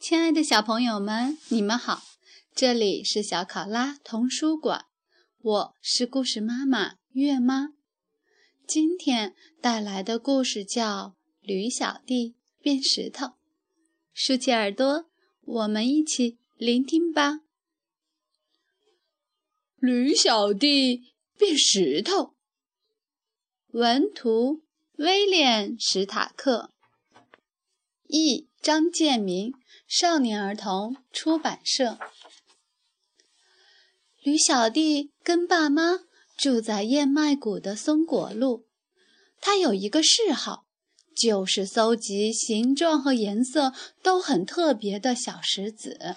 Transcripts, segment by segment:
亲爱的小朋友们，你们好，这里是小考拉童书馆，我是故事妈妈月妈。今天带来的故事叫《驴小弟变石头》，竖起耳朵，我们一起聆听吧。驴小弟变石头，文图威廉·史塔克，译张建明。少年儿童出版社。驴小弟跟爸妈住在燕麦谷的松果路。他有一个嗜好，就是搜集形状和颜色都很特别的小石子。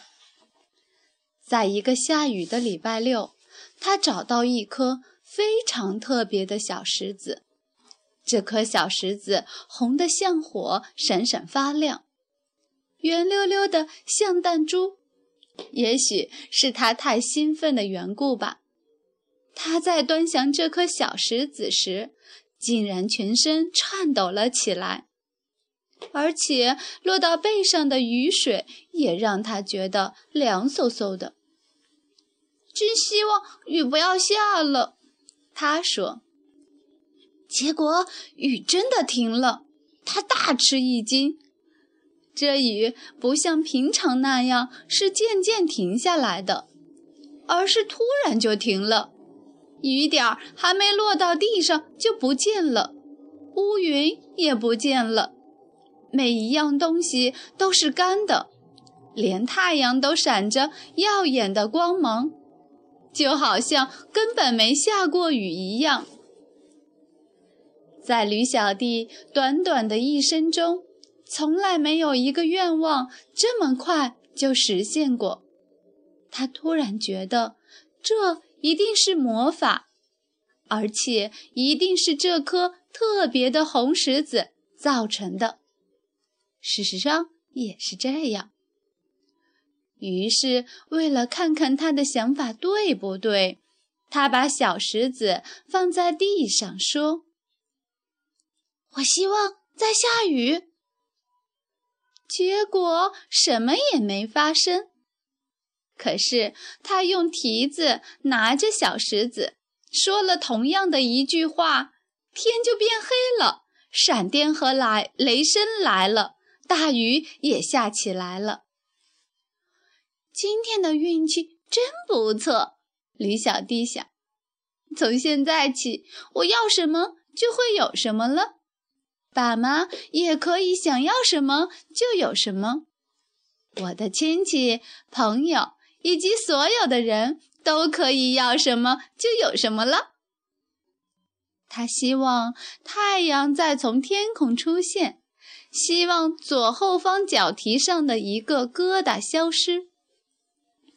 在一个下雨的礼拜六，他找到一颗非常特别的小石子。这颗小石子红得像火，闪闪发亮。圆溜溜的像弹珠，也许是他太兴奋的缘故吧。他在端详这颗小石子时，竟然全身颤抖了起来，而且落到背上的雨水也让他觉得凉飕飕的。真希望雨不要下了，他说。结果雨真的停了，他大吃一惊。这雨不像平常那样是渐渐停下来的，而是突然就停了。雨点儿还没落到地上就不见了，乌云也不见了，每一样东西都是干的，连太阳都闪着耀眼的光芒，就好像根本没下过雨一样。在驴小弟短短的一生中。从来没有一个愿望这么快就实现过。他突然觉得，这一定是魔法，而且一定是这颗特别的红石子造成的。事实上也是这样。于是，为了看看他的想法对不对，他把小石子放在地上，说：“我希望在下雨。”结果什么也没发生。可是他用蹄子拿着小石子，说了同样的一句话，天就变黑了，闪电和来雷声来了，大雨也下起来了。今天的运气真不错，驴小弟想。从现在起，我要什么就会有什么了。爸妈也可以想要什么就有什么，我的亲戚、朋友以及所有的人都可以要什么就有什么了。他希望太阳再从天空出现，希望左后方脚蹄上的一个疙瘩消失，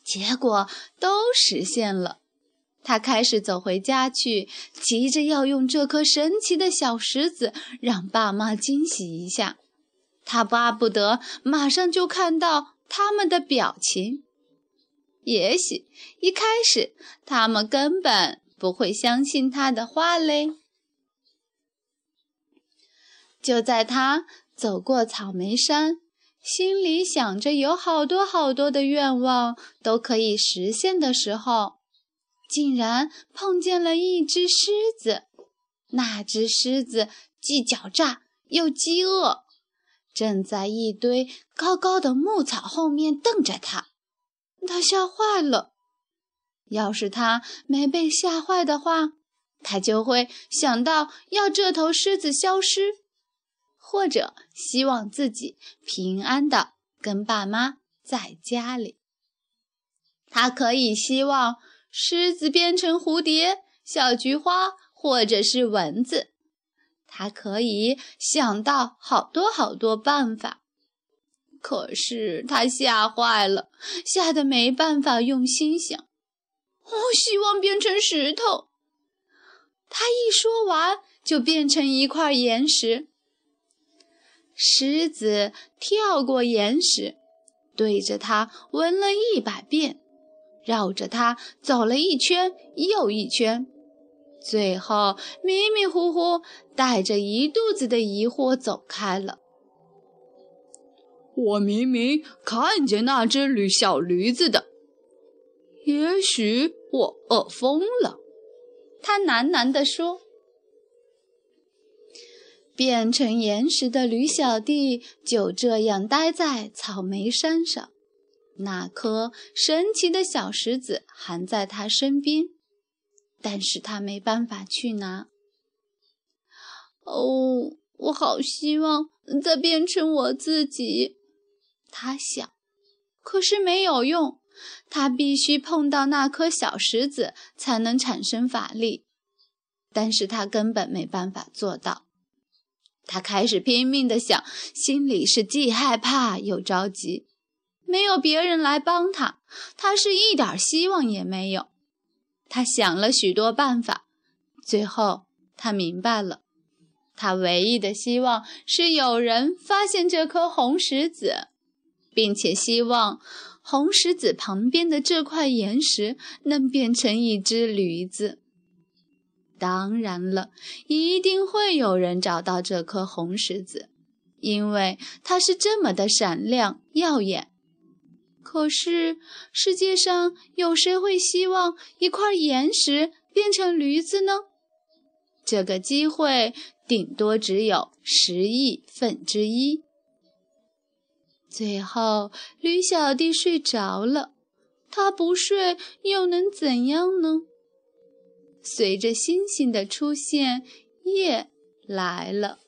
结果都实现了。他开始走回家去，急着要用这颗神奇的小石子让爸妈惊喜一下。他巴不得马上就看到他们的表情。也许一开始他们根本不会相信他的话嘞。就在他走过草莓山，心里想着有好多好多的愿望都可以实现的时候。竟然碰见了一只狮子，那只狮子既狡诈又饥饿，正在一堆高高的牧草后面瞪着他。他吓坏了。要是他没被吓坏的话，他就会想到要这头狮子消失，或者希望自己平安的跟爸妈在家里。他可以希望。狮子变成蝴蝶、小菊花，或者是蚊子，它可以想到好多好多办法。可是它吓坏了，吓得没办法用心想。我希望变成石头。他一说完，就变成一块岩石。狮子跳过岩石，对着它闻了一百遍。绕着它走了一圈又一圈，最后迷迷糊糊带着一肚子的疑惑走开了。我明明看见那只驴小驴子的。也许我饿疯了。”他喃喃地说。变成岩石的驴小弟就这样待在草莓山上，那颗神奇的小石子还在他身边，但是他没办法去拿。哦，我好希望再变成我自己，他想。可是没有用，他必须碰到那颗小石子才能产生法力，但是他根本没办法做到。他开始拼命地想，心里是既害怕又着急。没有别人来帮他，他是一点希望也没有。他想了许多办法，最后他明白了，他唯一的希望是有人发现这颗红石子，并且希望红石子旁边的这块岩石能变成一只驴子。当然了，一定会有人找到这颗红石子，因为它是这么的闪亮耀眼。可是，世界上有谁会希望一块岩石变成驴子呢？这个机会顶多只有十亿分之一。最后，驴小弟睡着了。他不睡又能怎样呢？随着星星的出现，夜来了。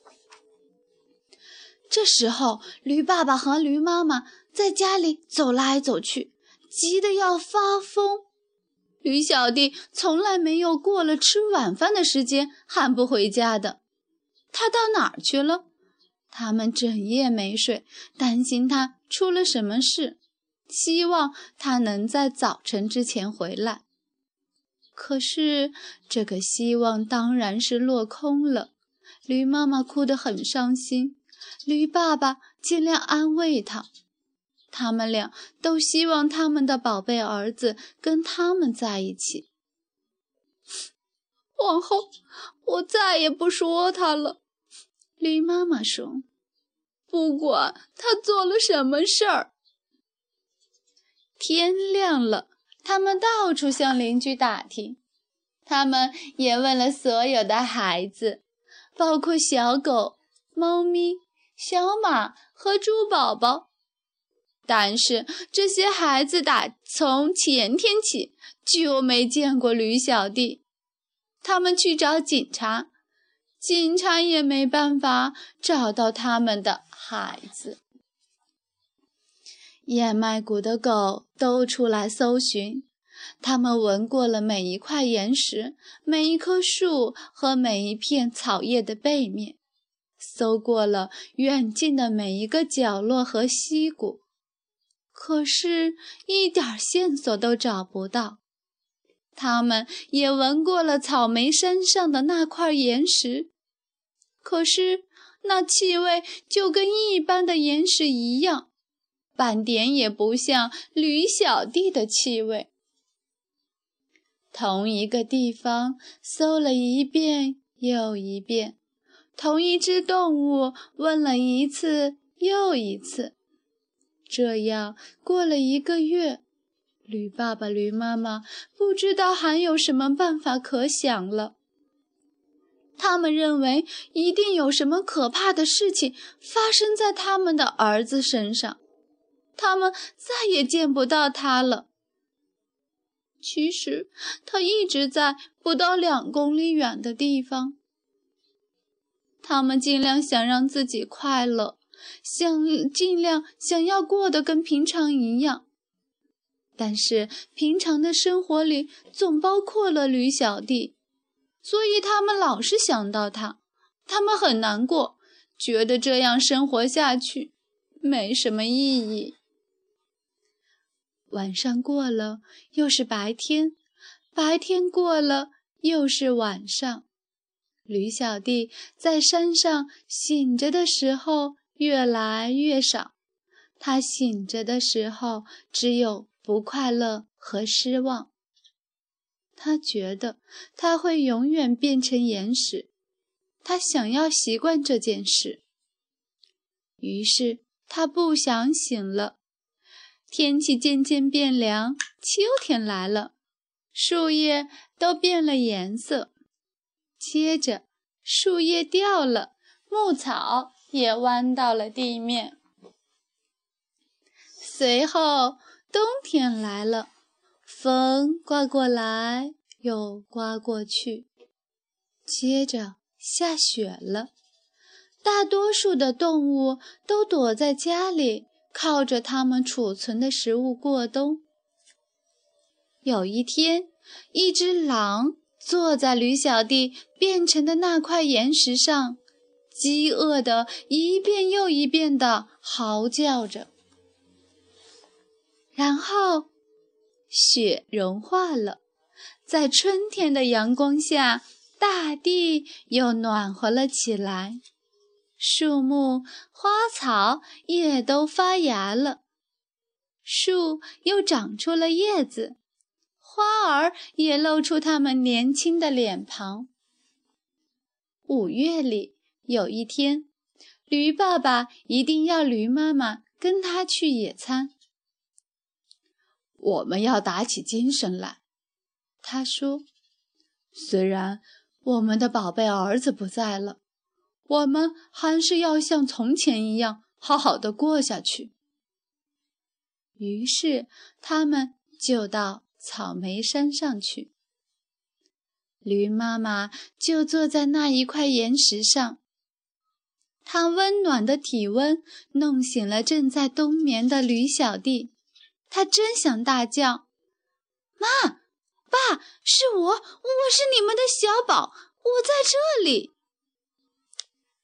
这时候，驴爸爸和驴妈妈在家里走来走去，急得要发疯。驴小弟从来没有过了吃晚饭的时间还不回家的，他到哪儿去了？他们整夜没睡，担心他出了什么事，希望他能在早晨之前回来。可是，这个希望当然是落空了。驴妈妈哭得很伤心，驴爸爸尽量安慰他。他们俩都希望他们的宝贝儿子跟他们在一起。往后，我再也不说他了。驴妈妈说：“不管他做了什么事儿。”天亮了。他们到处向邻居打听，他们也问了所有的孩子，包括小狗、猫咪、小马和猪宝宝。但是这些孩子打从前天起就没见过驴小弟。他们去找警察，警察也没办法找到他们的孩子。燕麦谷的狗都出来搜寻，他们闻过了每一块岩石、每一棵树和每一片草叶的背面，搜过了远近的每一个角落和溪谷，可是，一点线索都找不到。他们也闻过了草莓山上的那块岩石，可是，那气味就跟一般的岩石一样。半点也不像驴小弟的气味。同一个地方搜了一遍又一遍，同一只动物问了一次又一次。这样过了一个月，驴爸爸、驴妈妈不知道还有什么办法可想了。他们认为一定有什么可怕的事情发生在他们的儿子身上。他们再也见不到他了。其实他一直在不到两公里远的地方。他们尽量想让自己快乐，想尽量想要过得跟平常一样，但是平常的生活里总包括了驴小弟，所以他们老是想到他。他们很难过，觉得这样生活下去没什么意义。晚上过了，又是白天；白天过了，又是晚上。驴小弟在山上醒着的时候越来越少，他醒着的时候只有不快乐和失望。他觉得他会永远变成岩石，他想要习惯这件事。于是他不想醒了。天气渐渐变凉，秋天来了，树叶都变了颜色。接着，树叶掉了，牧草也弯到了地面。随后，冬天来了，风刮过来又刮过去。接着，下雪了，大多数的动物都躲在家里。靠着他们储存的食物过冬。有一天，一只狼坐在驴小弟变成的那块岩石上，饥饿的一遍又一遍地嚎叫着。然后，雪融化了，在春天的阳光下，大地又暖和了起来。树木、花草也都发芽了，树又长出了叶子，花儿也露出它们年轻的脸庞。五月里有一天，驴爸爸一定要驴妈妈跟他去野餐。我们要打起精神来，他说：“虽然我们的宝贝儿子不在了。”我们还是要像从前一样好好的过下去。于是，他们就到草莓山上去。驴妈妈就坐在那一块岩石上，他温暖的体温弄醒了正在冬眠的驴小弟。他真想大叫：“妈，爸，是我，我是你们的小宝，我在这里。”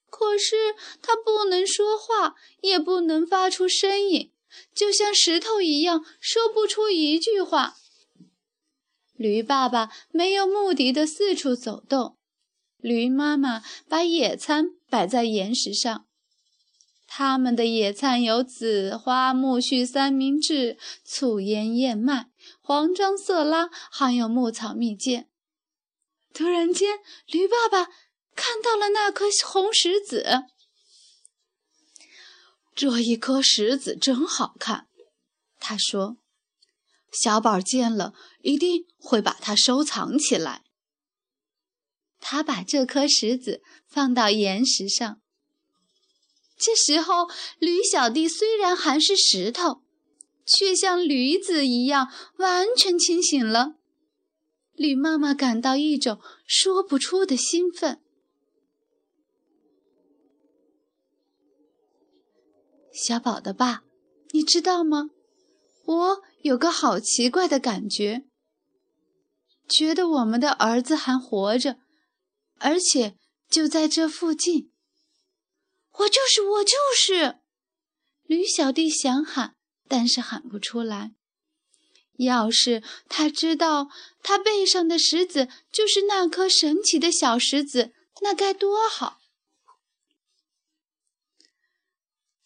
可是他不能说话，也不能发出声音，就像石头一样，说不出一句话。驴爸爸没有目的的四处走动，驴妈妈把野餐摆在岩石上。他们的野餐有紫花苜蓿三明治、醋腌燕麦、黄樟色拉，还有牧草蜜饯。突然间，驴爸爸。看到了那颗红石子，这一颗石子真好看。他说：“小宝见了一定会把它收藏起来。”他把这颗石子放到岩石上。这时候，驴小弟虽然还是石头，却像驴子一样完全清醒了。驴妈妈感到一种说不出的兴奋。小宝的爸，你知道吗？我有个好奇怪的感觉，觉得我们的儿子还活着，而且就在这附近。我就是，我就是！驴小弟想喊，但是喊不出来。要是他知道他背上的石子就是那颗神奇的小石子，那该多好！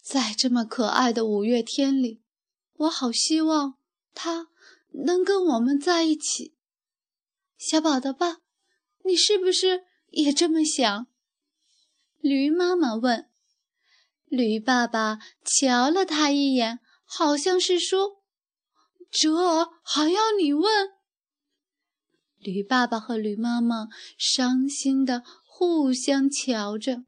在这么可爱的五月天里，我好希望他能跟我们在一起。小宝的爸，你是不是也这么想？驴妈妈问。驴爸爸瞧了他一眼，好像是说：“这还要你问？”驴爸爸和驴妈妈伤心的互相瞧着。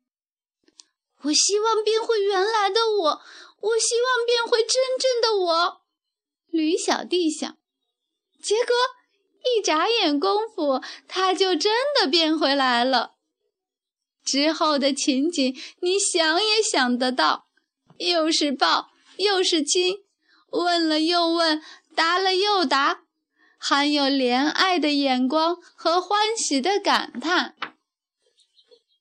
我希望变回原来的我，我希望变回真正的我。驴小弟想，结果一眨眼功夫，他就真的变回来了。之后的情景，你想也想得到：又是抱，又是亲，问了又问，答了又答，还有怜爱的眼光和欢喜的感叹。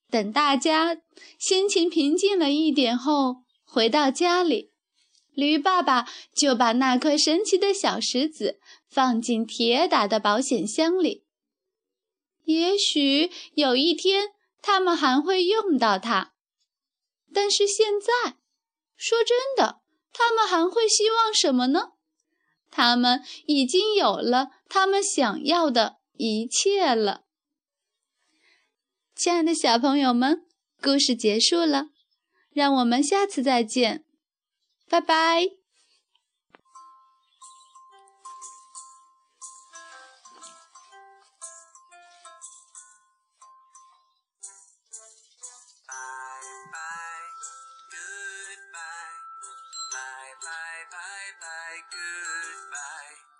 等大家心情平静了一点后，回到家里，驴爸爸就把那颗神奇的小石子放进铁打的保险箱里。也许有一天他们还会用到它，但是现在，说真的，他们还会希望什么呢？他们已经有了他们想要的一切了。亲爱的小朋友们，故事结束了，让我们下次再见。拜拜。goodbye.